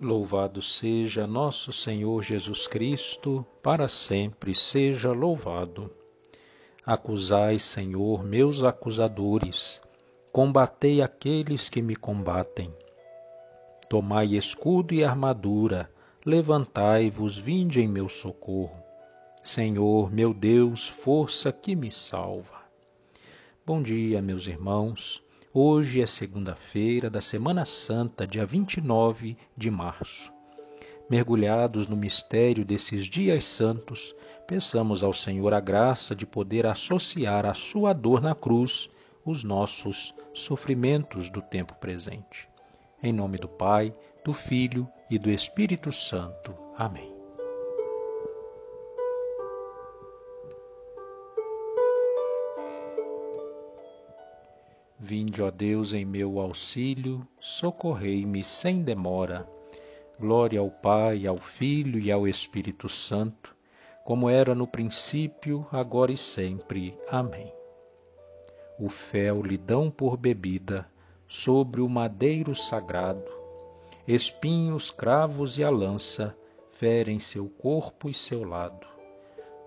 Louvado seja nosso Senhor Jesus Cristo, para sempre seja louvado. Acusai, Senhor, meus acusadores, combatei aqueles que me combatem. Tomai escudo e armadura, levantai-vos, vinde em meu socorro. Senhor, meu Deus, força que me salva. Bom dia, meus irmãos. Hoje é segunda-feira da Semana Santa, dia 29 de março. Mergulhados no mistério desses dias santos, peçamos ao Senhor a graça de poder associar à sua dor na cruz os nossos sofrimentos do tempo presente. Em nome do Pai, do Filho e do Espírito Santo. Amém. Vinde, ó Deus, em meu auxílio, socorrei-me sem demora. Glória ao Pai, ao Filho e ao Espírito Santo, como era no princípio, agora e sempre. Amém. O fel lhe dão por bebida sobre o madeiro sagrado, espinhos, cravos e a lança ferem seu corpo e seu lado.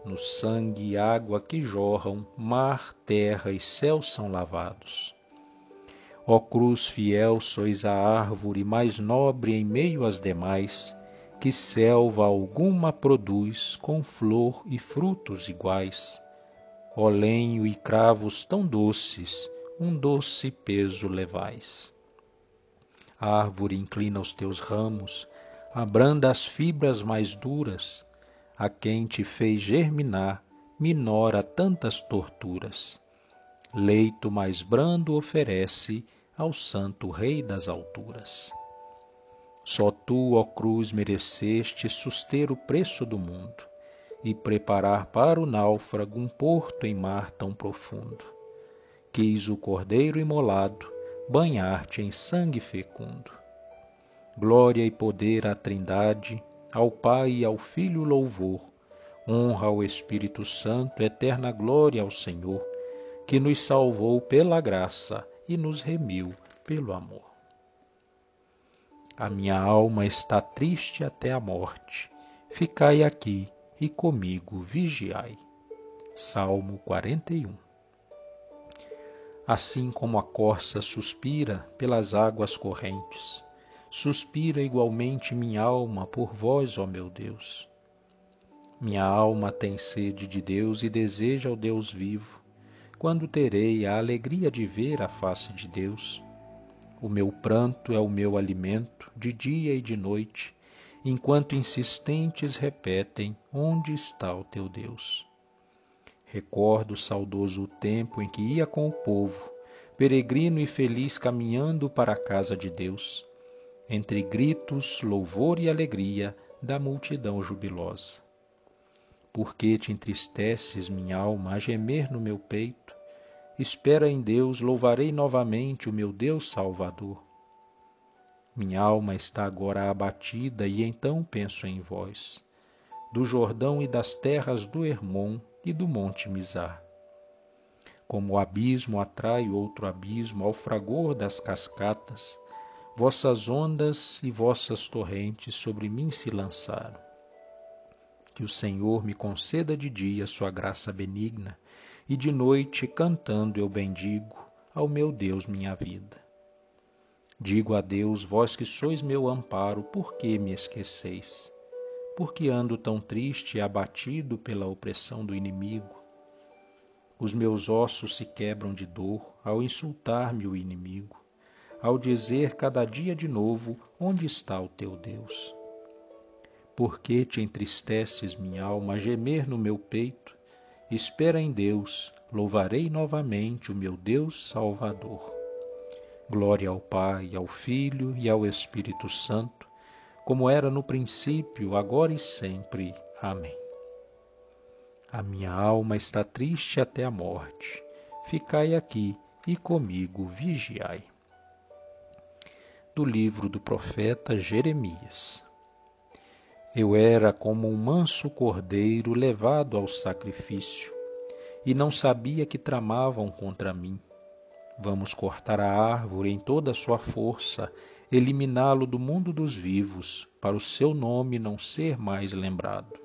No sangue e água que jorram, mar, terra e céu são lavados Ó cruz fiel, sois a árvore mais nobre em meio às demais, que selva alguma produz com flor e frutos iguais. Ó lenho e cravos tão doces, um doce peso levais. A árvore inclina os teus ramos, abranda as fibras mais duras, a quem te fez germinar, minora tantas torturas leito mais brando oferece ao Santo Rei das alturas. Só tu, ó cruz, mereceste suster o preço do mundo e preparar para o náufrago um porto em mar tão profundo. Quis o cordeiro imolado banhar-te em sangue fecundo. Glória e poder à Trindade, ao Pai e ao Filho louvor, honra ao Espírito Santo, eterna glória ao Senhor que nos salvou pela graça e nos remiu pelo amor. A minha alma está triste até a morte. Ficai aqui e comigo vigiai. Salmo 41 Assim como a corça suspira pelas águas correntes, suspira igualmente minha alma por vós, ó meu Deus. Minha alma tem sede de Deus e deseja o Deus vivo quando terei a alegria de ver a face de Deus. O meu pranto é o meu alimento, de dia e de noite, enquanto insistentes repetem: Onde está o teu Deus? Recordo saudoso o tempo em que ia com o povo, peregrino e feliz caminhando para a casa de Deus, entre gritos, louvor e alegria da multidão jubilosa. Por que te entristeces, minha alma, a gemer no meu peito? Espera em Deus, louvarei novamente o meu Deus Salvador. Minha alma está agora abatida e então penso em vós, do Jordão e das terras do Hermon e do Monte Mizar. Como o abismo atrai outro abismo ao fragor das cascatas, vossas ondas e vossas torrentes sobre mim se lançaram. Que o Senhor me conceda de dia sua graça benigna, e de noite, cantando, eu bendigo ao meu Deus minha vida. Digo a Deus, vós que sois meu amparo, por que me esqueceis? Por que ando tão triste e abatido pela opressão do inimigo? Os meus ossos se quebram de dor ao insultar-me o inimigo, ao dizer cada dia de novo: Onde está o teu Deus? Por que te entristeces, minha alma, a gemer no meu peito? Espera em Deus, louvarei novamente o meu Deus Salvador. Glória ao Pai, ao Filho e ao Espírito Santo, como era no princípio, agora e sempre. Amém. A minha alma está triste até a morte. Ficai aqui e comigo vigiai. Do livro do profeta Jeremias. Eu era como um manso cordeiro levado ao sacrifício, e não sabia que tramavam contra mim. Vamos cortar a árvore em toda a sua força, eliminá-lo do mundo dos vivos, para o seu nome não ser mais lembrado.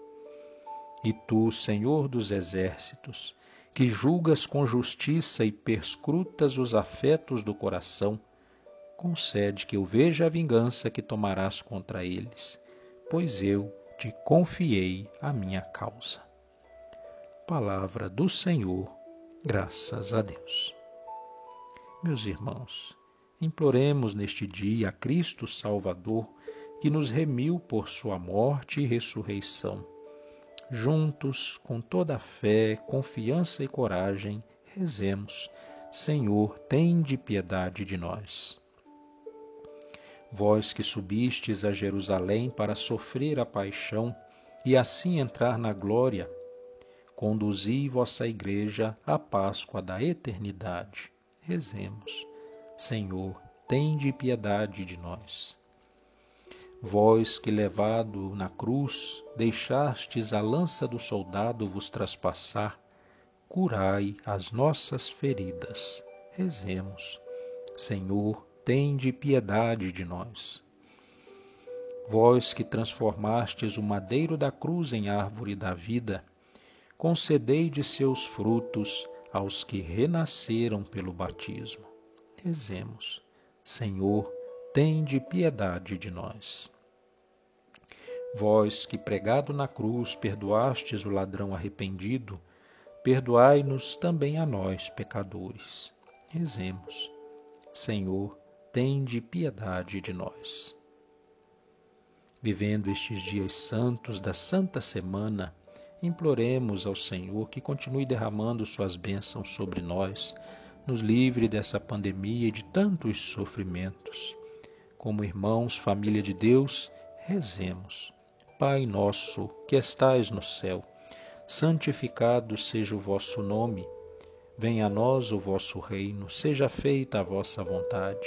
E tu, Senhor dos exércitos, que julgas com justiça e perscrutas os afetos do coração, concede que eu veja a vingança que tomarás contra eles, pois eu te confiei a minha causa. Palavra do Senhor, graças a Deus. Meus irmãos, imploremos neste dia a Cristo Salvador, que nos remiu por sua morte e ressurreição juntos, com toda a fé, confiança e coragem, rezemos: Senhor, tende piedade de nós. Vós que subistes a Jerusalém para sofrer a paixão e assim entrar na glória, conduzi vossa Igreja à Páscoa da eternidade. Rezemos: Senhor, tende piedade de nós. Vós que levado na cruz deixastes a lança do soldado vos traspassar, curai as nossas feridas. Rezemos. Senhor, tende piedade de nós. Vós que transformastes o madeiro da cruz em árvore da vida, concedei de seus frutos aos que renasceram pelo batismo. Rezemos. Senhor, tende piedade de nós. Vós que pregado na cruz perdoastes o ladrão arrependido, perdoai-nos também a nós, pecadores. Rezemos. Senhor, tende piedade de nós. Vivendo estes dias santos da Santa Semana, imploremos ao Senhor que continue derramando suas bênçãos sobre nós, nos livre dessa pandemia e de tantos sofrimentos como irmãos, família de Deus, rezemos. Pai nosso, que estais no céu, santificado seja o vosso nome. Venha a nós o vosso reino, seja feita a vossa vontade,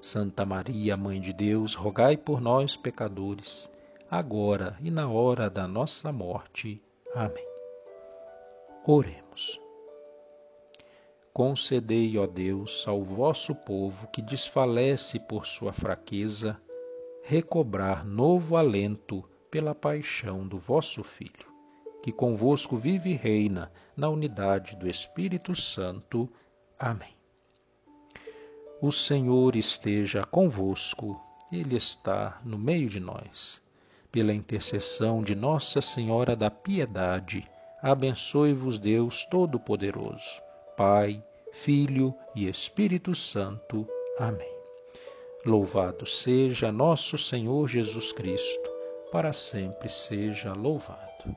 Santa Maria, Mãe de Deus, rogai por nós, pecadores, agora e na hora da nossa morte. Amém. Oremos. Concedei, ó Deus, ao vosso povo que desfalece por sua fraqueza, recobrar novo alento pela paixão do vosso Filho, que convosco vive e reina na unidade do Espírito Santo. Amém. O Senhor esteja convosco, Ele está no meio de nós. Pela intercessão de Nossa Senhora da Piedade, abençoe-vos Deus Todo-Poderoso. Pai, Filho e Espírito Santo. Amém. Louvado seja nosso Senhor Jesus Cristo, para sempre seja louvado.